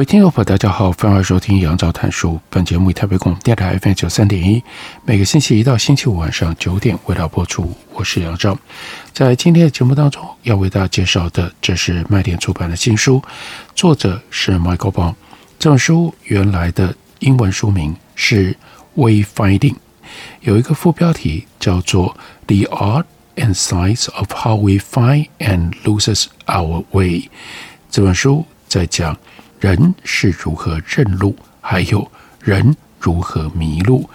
位听众朋友，大家好，欢迎收听杨照谈书。本节目以台北广播电台 FM 九三点一，每个星期一到星期五晚上九点为大家播出。我是杨照，在今天的节目当中要为大家介绍的，这是麦田出版的新书，作者是 Michael Bond。这本书原来的英文书名是《Wayfinding》，有一个副标题叫做《The Art and Science of How We Find and Loses Our Way》。这本书在讲。人是如何认路，还有人如何迷路。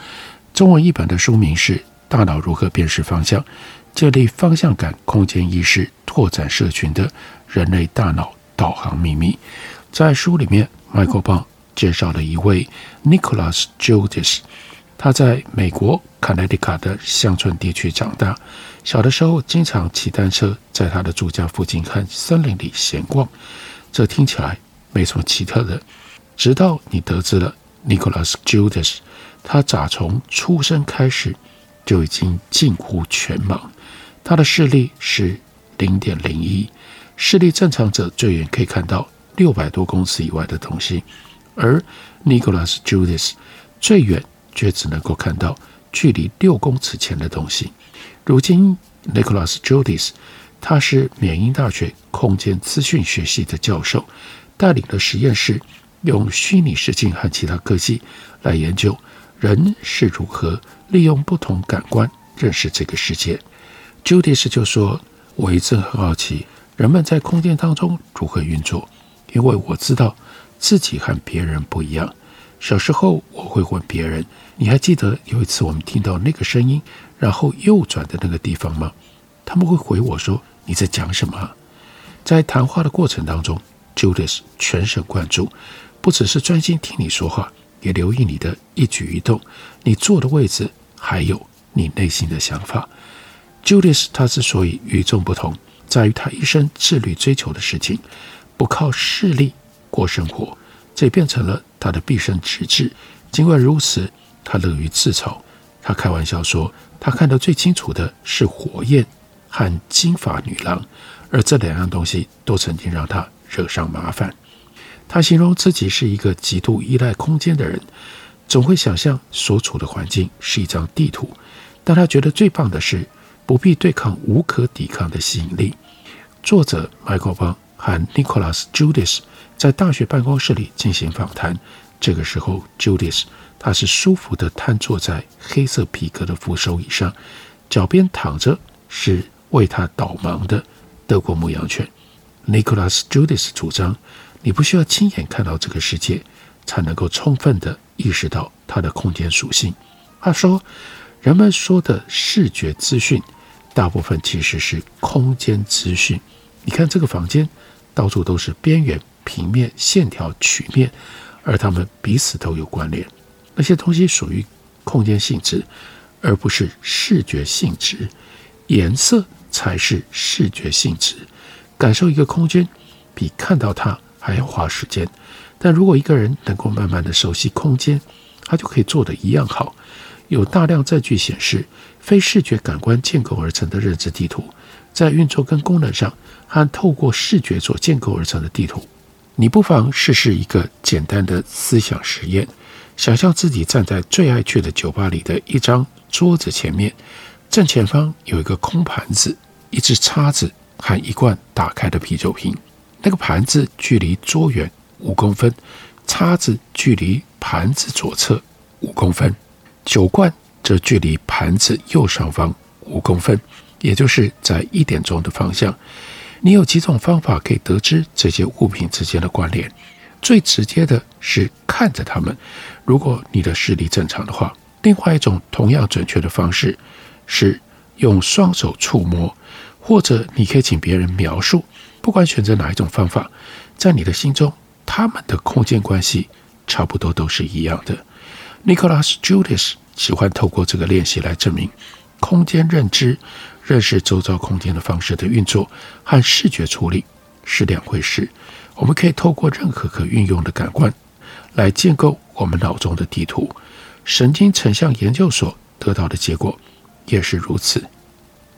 中文译本的书名是《大脑如何辨识方向：建立方向感、空间意识、拓展社群的人类大脑导航秘密》。在书里面，Michael Bond 介绍了一位 Nicholas Judice，他在美国康乃狄克的乡村地区长大，小的时候经常骑单车在他的住家附近和森林里闲逛。这听起来。没什么奇特的，直到你得知了 Nicholas Judice，他咋从出生开始就已经近乎全盲，他的视力是零点零一，视力正常者最远可以看到六百多公尺以外的东西，而 Nicholas Judice 最远却只能够看到距离六公尺前的东西。如今 Nicholas Judice，他是缅因大学空间资讯学系的教授。带领的实验室用虚拟实境和其他科技来研究人是如何利用不同感官认识这个世界。Judy 就说：“我一直很好奇人们在空间当中如何运作，因为我知道自己和别人不一样。小时候我会问别人：‘你还记得有一次我们听到那个声音，然后右转的那个地方吗？’他们会回我说：‘你在讲什么？’在谈话的过程当中。” Judas 全神贯注，不只是专心听你说话，也留意你的一举一动，你坐的位置，还有你内心的想法。Judas 他之所以与众不同，在于他一生致力追求的事情，不靠势力过生活，这也变成了他的毕生职志。尽管如此，他乐于自嘲。他开玩笑说，他看得最清楚的是火焰和金发女郎，而这两样东西都曾经让他。惹上麻烦。他形容自己是一个极度依赖空间的人，总会想象所处的环境是一张地图。但他觉得最棒的是不必对抗无可抵抗的吸引力。作者 Michael Bond 和 Nicholas Judice 在大学办公室里进行访谈。这个时候，Judice 他是舒服地瘫坐在黑色皮革的扶手椅上，脚边躺着是为他导盲的德国牧羊犬。Nicholas Judis 主张，你不需要亲眼看到这个世界，才能够充分地意识到它的空间属性。他说，人们说的视觉资讯，大部分其实是空间资讯。你看这个房间，到处都是边缘、平面、线条、曲面，而它们彼此都有关联。那些东西属于空间性质，而不是视觉性质。颜色才是视觉性质。感受一个空间，比看到它还要花时间。但如果一个人能够慢慢的熟悉空间，他就可以做得一样好。有大量证据显示，非视觉感官建构而成的认知地图，在运作跟功能上，和透过视觉所建构而成的地图，你不妨试试一个简单的思想实验：想象自己站在最爱去的酒吧里的一张桌子前面，正前方有一个空盘子，一只叉子。和一罐打开的啤酒瓶，那个盘子距离桌缘五公分，叉子距离盘子左侧五公分，酒罐则距离盘子右上方五公分，也就是在一点钟的方向。你有几种方法可以得知这些物品之间的关联？最直接的是看着它们，如果你的视力正常的话。另外一种同样准确的方式是用双手触摸。或者你可以请别人描述。不管选择哪一种方法，在你的心中，他们的空间关系差不多都是一样的。Nicholas Judas 喜欢透过这个练习来证明空间认知、认识周遭空间的方式的运作和视觉处理是两回事。我们可以透过任何可运用的感官来建构我们脑中的地图。神经成像研究所得到的结果也是如此。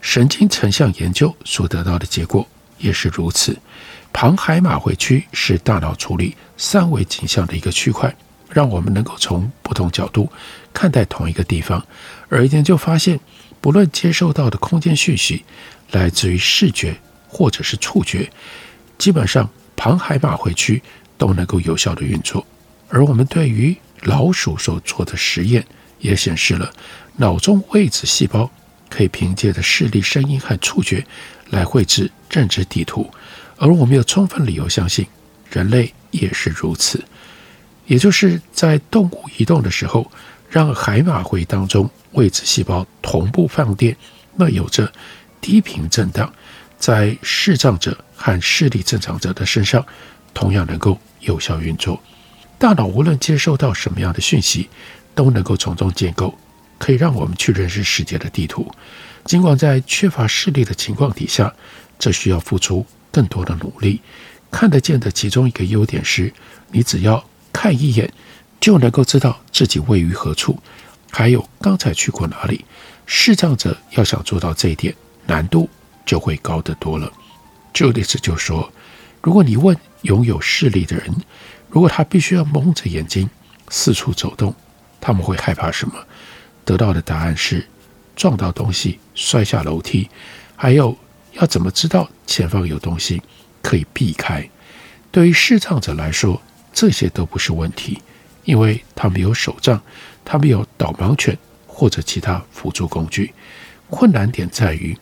神经成像研究所得到的结果。也是如此，庞海马回区是大脑处理三维景象的一个区块，让我们能够从不同角度看待同一个地方。而研究发现，不论接受到的空间讯息来自于视觉或者是触觉，基本上庞海马回区都能够有效地运作。而我们对于老鼠所做的实验也显示了，脑中位置细胞可以凭借着视力、声音和触觉。来绘制认知地图，而我们有充分理由相信，人类也是如此。也就是在动物移动的时候，让海马回当中位置细胞同步放电，那有着低频震荡，在视障者和视力正常者的身上，同样能够有效运作。大脑无论接收到什么样的讯息，都能够从中建构可以让我们去认识世界的地图。尽管在缺乏视力的情况底下，这需要付出更多的努力。看得见的其中一个优点是，你只要看一眼，就能够知道自己位于何处，还有刚才去过哪里。视障者要想做到这一点，难度就会高得多了。Judice 就说，如果你问拥有视力的人，如果他必须要蒙着眼睛四处走动，他们会害怕什么？得到的答案是。撞到东西、摔下楼梯，还有要怎么知道前方有东西可以避开？对于视障者来说，这些都不是问题，因为他们有手杖，他们有导盲犬或者其他辅助工具。困难点在于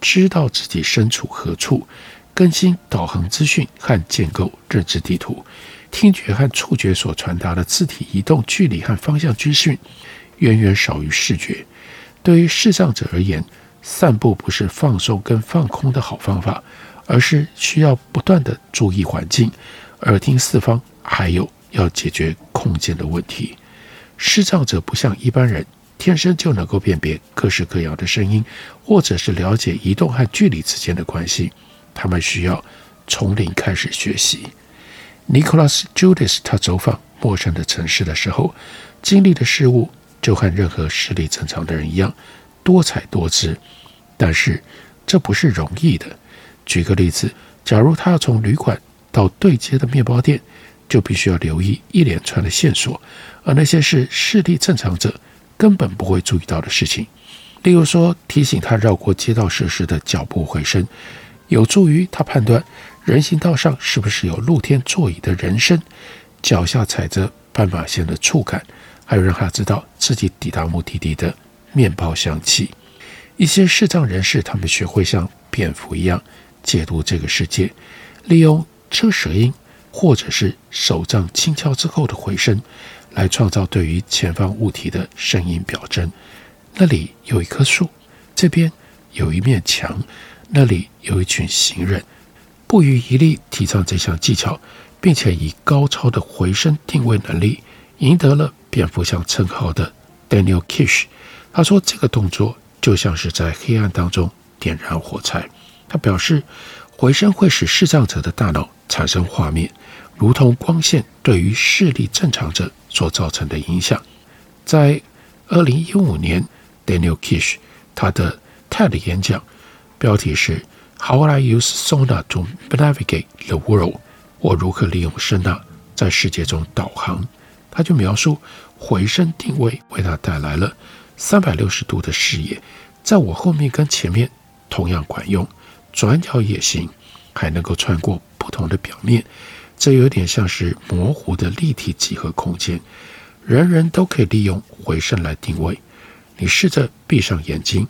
知道自己身处何处，更新导航资讯和建构认知地图。听觉和触觉所传达的字体移动距离和方向资讯，远远少于视觉。对于视障者而言，散步不是放松跟放空的好方法，而是需要不断地注意环境、耳听四方，还有要解决空间的问题。视障者不像一般人天生就能够辨别各式各样的声音，或者是了解移动和距离之间的关系，他们需要从零开始学习。Nicholas Judice 他走访陌生的城市的时候，经历的事物。就和任何视力正常的人一样，多彩多姿，但是这不是容易的。举个例子，假如他要从旅馆到对街的面包店，就必须要留意一连串的线索，而那些是视力正常者根本不会注意到的事情。例如说，提醒他绕过街道设施的脚步回声，有助于他判断人行道上是不是有露天座椅的人声，脚下踩着斑马线的触感。还有让他知道自己抵达目的地的面包香气。一些视障人士，他们学会像蝙蝠一样解读这个世界，利用车舌音或者是手杖轻敲之后的回声，来创造对于前方物体的声音表征。那里有一棵树，这边有一面墙，那里有一群行人。不遗余力提倡这项技巧，并且以高超的回声定位能力，赢得了。蝙蝠侠称号的 Daniel Kish，他说这个动作就像是在黑暗当中点燃火柴。他表示，回声会使视障者的大脑产生画面，如同光线对于视力正常者所造成的影响。在二零一五年，Daniel Kish 他的 TED 演讲标题是 How I Use Sonar to Navigate the World？我如何利用声呐在世界中导航？他就描述回声定位为他带来了三百六十度的视野，在我后面跟前面同样管用，转角也行，还能够穿过不同的表面，这有点像是模糊的立体几何空间，人人都可以利用回声来定位。你试着闭上眼睛，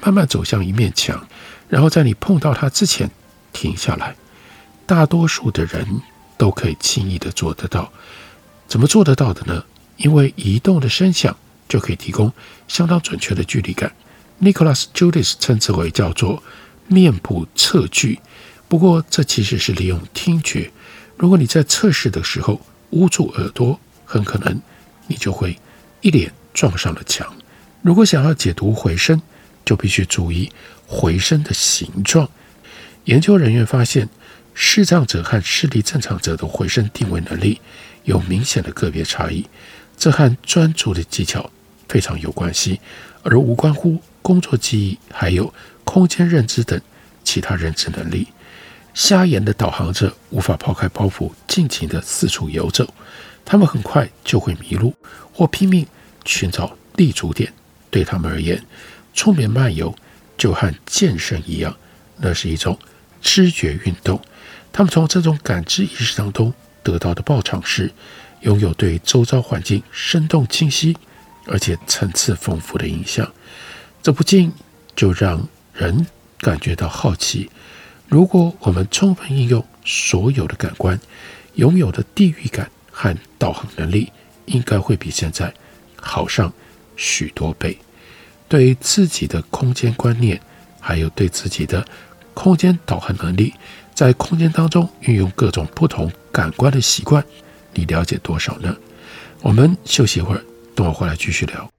慢慢走向一面墙，然后在你碰到它之前停下来。大多数的人都可以轻易地做得到。怎么做得到的呢？因为移动的声响就可以提供相当准确的距离感。Nicholas Judice 称之为叫做面部测距。不过，这其实是利用听觉。如果你在测试的时候捂住耳朵，很可能你就会一脸撞上了墙。如果想要解读回声，就必须注意回声的形状。研究人员发现，视障者和视力正常者的回声定位能力有明显的个别差异，这和专注的技巧非常有关系，而无关乎工作记忆，还有空间认知等其他认知能力。瞎眼的导航者无法抛开包袱，尽情地四处游走，他们很快就会迷路，或拼命寻找立足点。对他们而言，出门漫游就和健身一样，那是一种知觉运动。他们从这种感知意识当中得到的报偿是，拥有对周遭环境生动清晰而且层次丰富的印象。这不禁就让人感觉到好奇。如果我们充分应用所有的感官，拥有的地域感和导航能力，应该会比现在好上许多倍。对自己的空间观念，还有对自己的空间导航能力，在空间当中运用各种不同感官的习惯，你了解多少呢？我们休息一会儿，等我回来继续聊。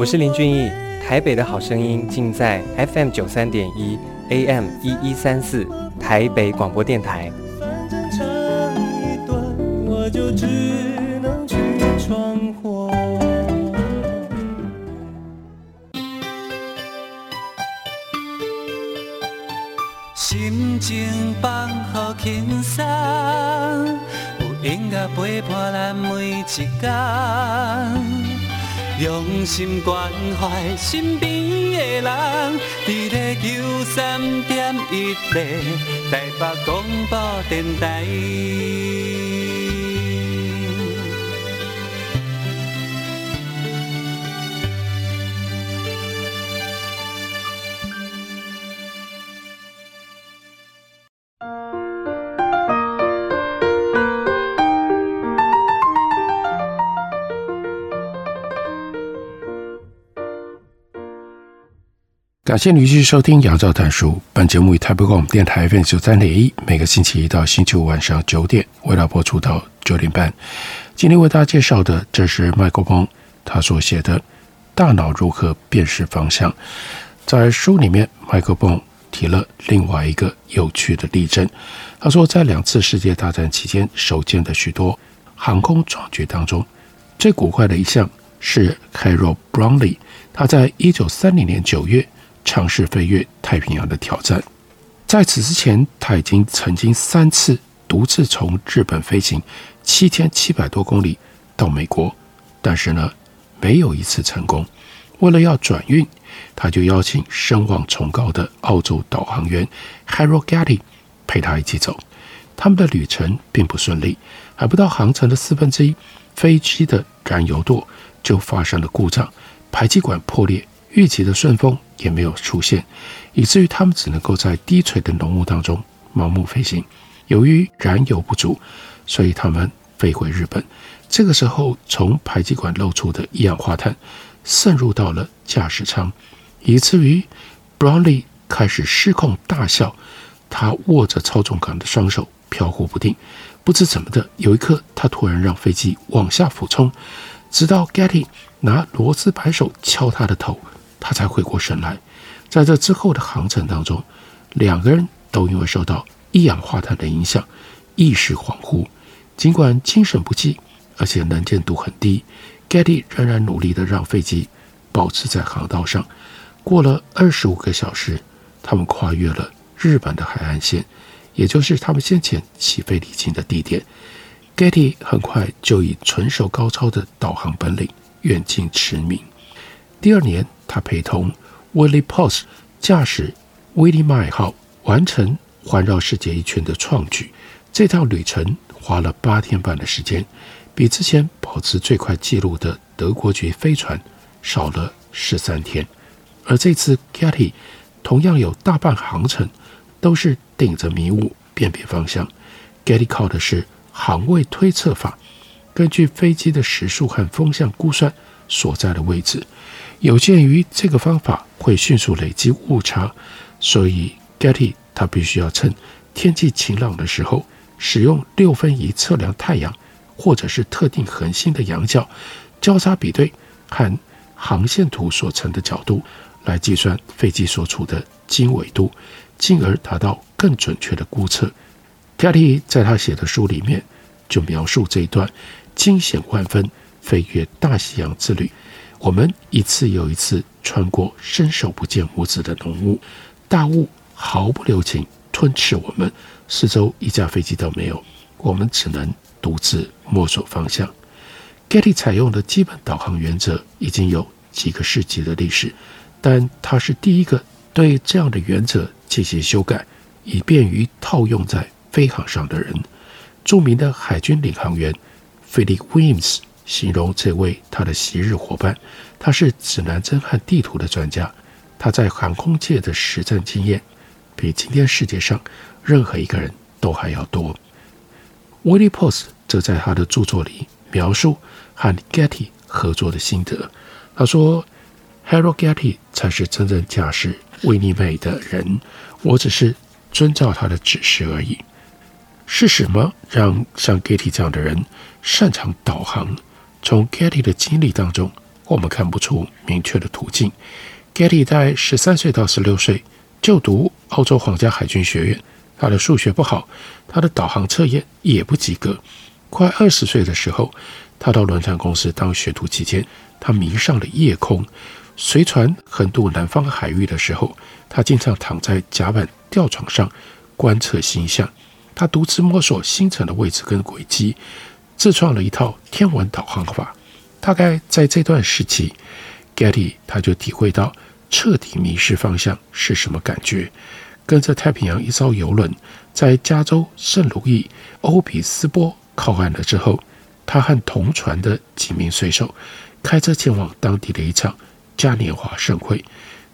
我是林俊逸，台北的好声音尽在 FM 九三点一 AM 一一三四台北广播电台。心情放好轻松，有音乐陪伴咱每一天。用心关怀身边的人，伫咧九三点一个台北广播电台。感谢您继续收听《杨照谈书》。本节目以台北广播电台 FM 九三点一，每个星期一到星期五晚上九点，为大家播出到九点半。今天为大家介绍的，这是麦克风他所写的《大脑如何辨识方向》。在书里面，麦克风提了另外一个有趣的例证。他说，在两次世界大战期间，收建的许多航空壮举当中，最古怪的一项是 Carol Brownlee，他在一九三零年九月。尝试飞越太平洋的挑战，在此之前，他已经曾经三次独自从日本飞行七千七百多公里到美国，但是呢，没有一次成功。为了要转运，他就邀请声望崇高的澳洲导航员 Harold Getty 陪他一起走。他们的旅程并不顺利，还不到航程的四分之一，飞机的燃油舵就发生了故障，排气管破裂。预期的顺风也没有出现，以至于他们只能够在低垂的浓雾当中盲目飞行。由于燃油不足，所以他们飞回日本。这个时候，从排气管漏出的一氧化碳渗入到了驾驶舱，以至于 Brownlee 开始失控大笑。他握着操纵杆的双手飘忽不定，不知怎么的，有一刻他突然让飞机往下俯冲，直到 Getty 拿螺丝扳手敲他的头。他才回过神来，在这之后的航程当中，两个人都因为受到一氧化碳的影响，意识恍惚。尽管精神不济，而且能见度很低，Getty 仍然努力地让飞机保持在航道上。过了二十五个小时，他们跨越了日本的海岸线，也就是他们先前起飞离境的地点。Getty 很快就以纯熟高超的导航本领远近驰名。第二年，他陪同 Willie Post 驾驶 Willie Mile 号完成环绕世界一圈的创举。这趟旅程花了八天半的时间，比之前保持最快纪录的德国籍飞船少了十三天。而这次 Getty 同样有大半航程都是顶着迷雾辨别方向。Getty 靠的是航位推测法，根据飞机的时速和风向估算所在的位置。有鉴于这个方法会迅速累积误差，所以 Getty 他必须要趁天气晴朗的时候，使用六分仪测量太阳或者是特定恒星的仰角，交叉比对和航线图所成的角度，来计算飞机所处的经纬度，进而达到更准确的估测。Getty 在他写的书里面就描述这一段惊险万分飞越大西洋之旅。我们一次又一次穿过伸手不见五指的浓雾，大雾毫不留情吞噬我们，四周一架飞机都没有，我们只能独自摸索方向。Getty 采用的基本导航原则已经有几个世纪的历史，但他是第一个对这样的原则进行修改，以便于套用在飞航上的人。著名的海军领航员 Philip Williams。形容这位他的昔日伙伴，他是指南针和地图的专家，他在航空界的实战经验比今天世界上任何一个人都还要多。Willie Post 则在他的著作里描述和 Getty 合作的心得。他说：“Harold Getty 才是真正驾驶威尼美的人，我只是遵照他的指示而已。”是什么让像 Getty 这样的人擅长导航？从 Getty 的经历当中，我们看不出明确的途径。Getty 在十三岁到十六岁就读澳洲皇家海军学院，他的数学不好，他的导航测验也不及格。快二十岁的时候，他到轮船公司当学徒期间，他迷上了夜空。随船横渡南方海域的时候，他经常躺在甲板吊床上观测星象，他独自摸索星辰的位置跟轨迹。自创了一套天文导航法，大概在这段时期，Getty 他就体会到彻底迷失方向是什么感觉。跟着太平洋一艘游轮在加州圣路易欧比斯波靠岸了之后，他和同船的几名水手开车前往当地的一场嘉年华盛会。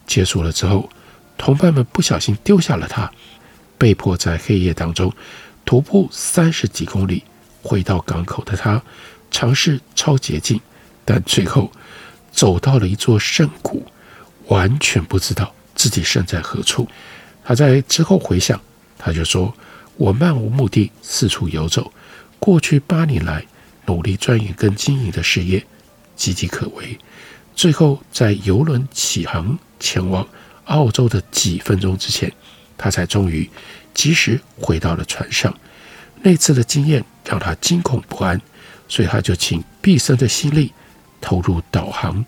结束了之后，同伴们不小心丢下了他，被迫在黑夜当中徒步三十几公里。回到港口的他，尝试抄捷径，但最后走到了一座圣谷，完全不知道自己身在何处。他在之后回想，他就说：“我漫无目的四处游走，过去八年来努力钻研跟经营的事业岌岌可危。最后在游轮起航前往澳洲的几分钟之前，他才终于及时回到了船上。那次的经验。”让他惊恐不安，所以他就倾毕生的心力投入导航，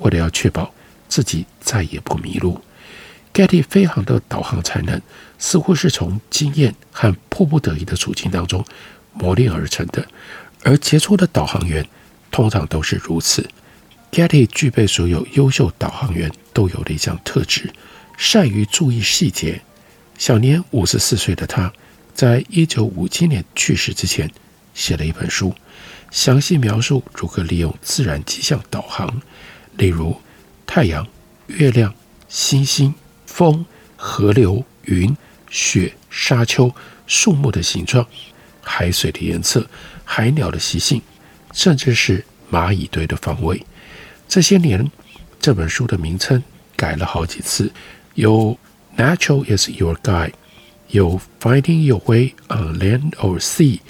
为了要确保自己再也不迷路。Getty 飞航的导航才能似乎是从经验和迫不得已的处境当中磨练而成的，而杰出的导航员通常都是如此。Getty 具备所有优秀导航员都有的一项特质：善于注意细节。享年五十四岁的他。在一九五七年去世之前，写了一本书，详细描述如何利用自然气象导航，例如太阳、月亮、星星、风、河流、云、雪、沙丘、树木的形状、海水的颜色、海鸟的习性，甚至是蚂蚁堆的方位。这些年，这本书的名称改了好几次，有 Natural is your guide。有 Finding Your Way on Land or Sea，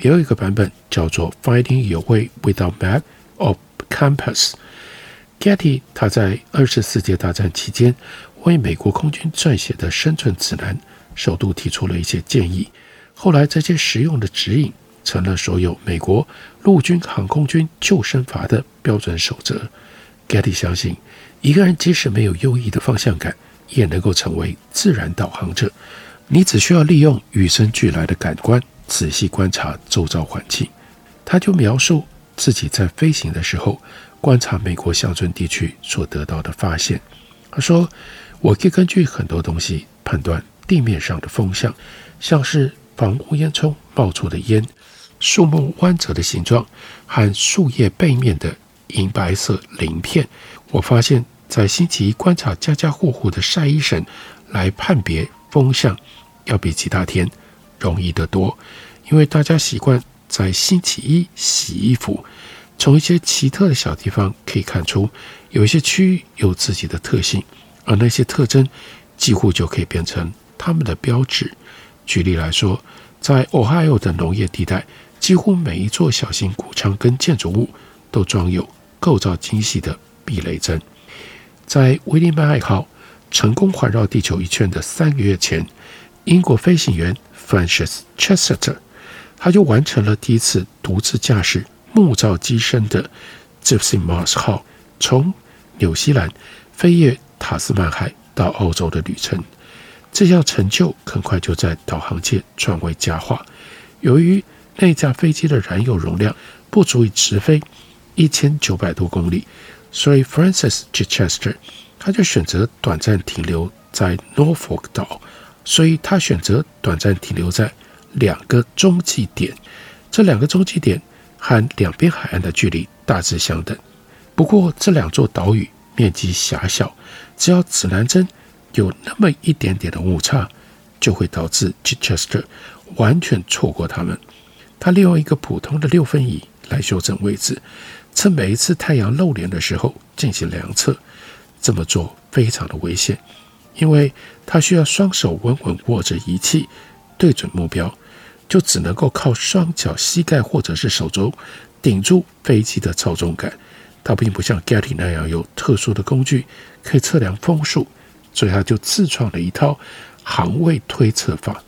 也有一个版本叫做 Finding Your Way Without Map or Compass。Getty 他在二次世界大战期间为美国空军撰写的生存指南，首度提出了一些建议。后来这些实用的指引成了所有美国陆军航空军救生筏的标准守则。Getty 相信，一个人即使没有优异的方向感，也能够成为自然导航者。你只需要利用与生俱来的感官，仔细观察周遭环境。他就描述自己在飞行的时候，观察美国乡村地区所得到的发现。他说：“我可以根据很多东西判断地面上的风向，像是房屋烟囱冒出的烟、树木弯折的形状和树叶背面的银白色鳞片。我发现，在星期一观察家家户户的晒衣绳来判别风向，要比其他天容易得多，因为大家习惯在星期一洗衣服。从一些奇特的小地方可以看出，有一些区域有自己的特性，而那些特征几乎就可以变成他们的标志。举例来说，在 Ohio 的农业地带，几乎每一座小型谷仓跟建筑物都装有构造精细的避雷针。在威利曼爱号成功环绕地球一圈的三个月前，英国飞行员 Francis Chester，他就完成了第一次独自驾驶木造机身的 Gypsy Mars 号从纽西兰飞越塔斯曼海到澳洲的旅程。这项成就很快就在导航界传为佳话。由于那架飞机的燃油容量不足以直飞一千九百多公里，所以 Francis Chichester 他就选择短暂停留在 Norfolk 岛。所以他选择短暂停留在两个中继点。这两个中继点和两边海岸的距离大致相等。不过这两座岛屿面积狭小，只要指南针有那么一点点的误差，就会导致 Chichester 完全错过它们。他利用一个普通的六分仪来修正位置，趁每一次太阳露脸的时候进行量测。这么做非常的危险，因为他需要双手稳稳握着仪器，对准目标，就只能够靠双脚、膝盖或者是手肘顶住飞机的操纵杆。他并不像 Getty 那样有特殊的工具可以测量风速。所以他就自创了一套航位推测法，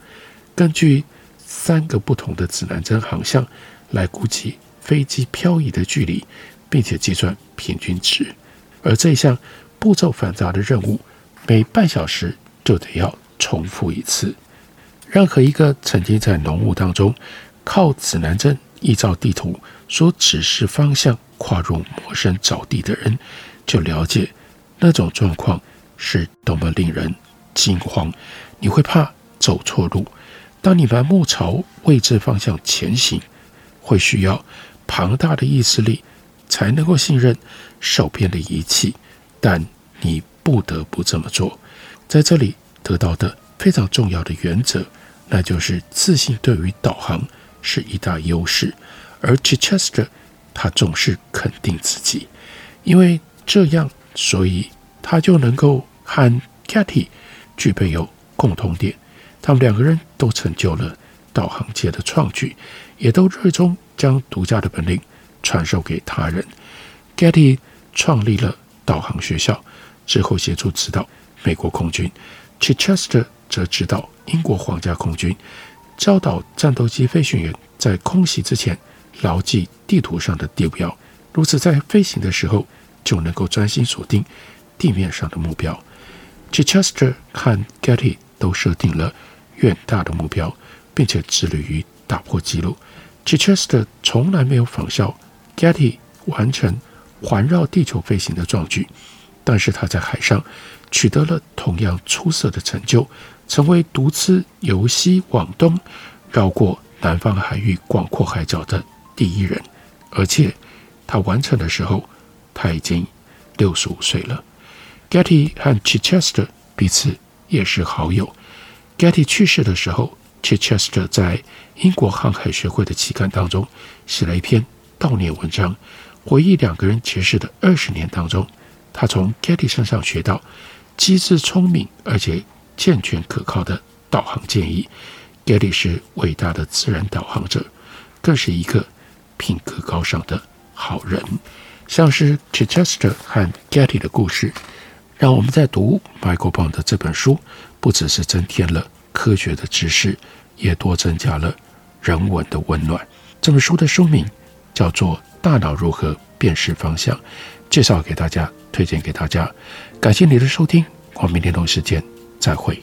根据三个不同的指南针航向来估计飞机漂移的距离，并且计算平均值。而这一项步骤繁杂的任务，每半小时就得要重复一次。任何一个曾经在浓雾当中靠指南针依照地图所指示方向跨入陌生沼地的人，就了解那种状况。是多么令人惊慌！你会怕走错路。当你盲目朝未知方向前行，会需要庞大的意志力才能够信任手边的仪器。但你不得不这么做。在这里得到的非常重要的原则，那就是自信对于导航是一大优势。而 Chichester 他总是肯定自己，因为这样，所以。他就能够和 Getty 具备有共同点，他们两个人都成就了导航界的创举，也都热衷将独家的本领传授给他人。Getty 创立了导航学校，之后协助指导美国空军；Chichester 则指导英国皇家空军，教导战斗机飞行员在空袭之前牢记地图上的地标，如此在飞行的时候就能够专心锁定。地面上的目标，Chichester 和 Getty 都设定了远大的目标，并且致力于打破纪录。Chichester 从来没有仿效 Getty 完成环绕地球飞行的壮举，但是他在海上取得了同样出色的成就，成为独自由西往东绕过南方海域广阔海角的第一人。而且他完成的时候，他已经六十五岁了。Getty 和 Chichester 彼此也是好友。Getty 去世的时候，Chichester 在英国航海学会的期刊当中写了一篇悼念文章，回忆两个人结识的二十年当中，他从 Getty 身上学到机智聪明而且健全可靠的导航建议。Getty 是伟大的自然导航者，更是一个品格高尚的好人。像是 Chichester 和 Getty 的故事。让我们在读 Michael Bond 的这本书，不只是增添了科学的知识，也多增加了人文的温暖。这本书的书名叫做《大脑如何辨识方向》，介绍给大家，推荐给大家。感谢你的收听，我们明天同一时间再会。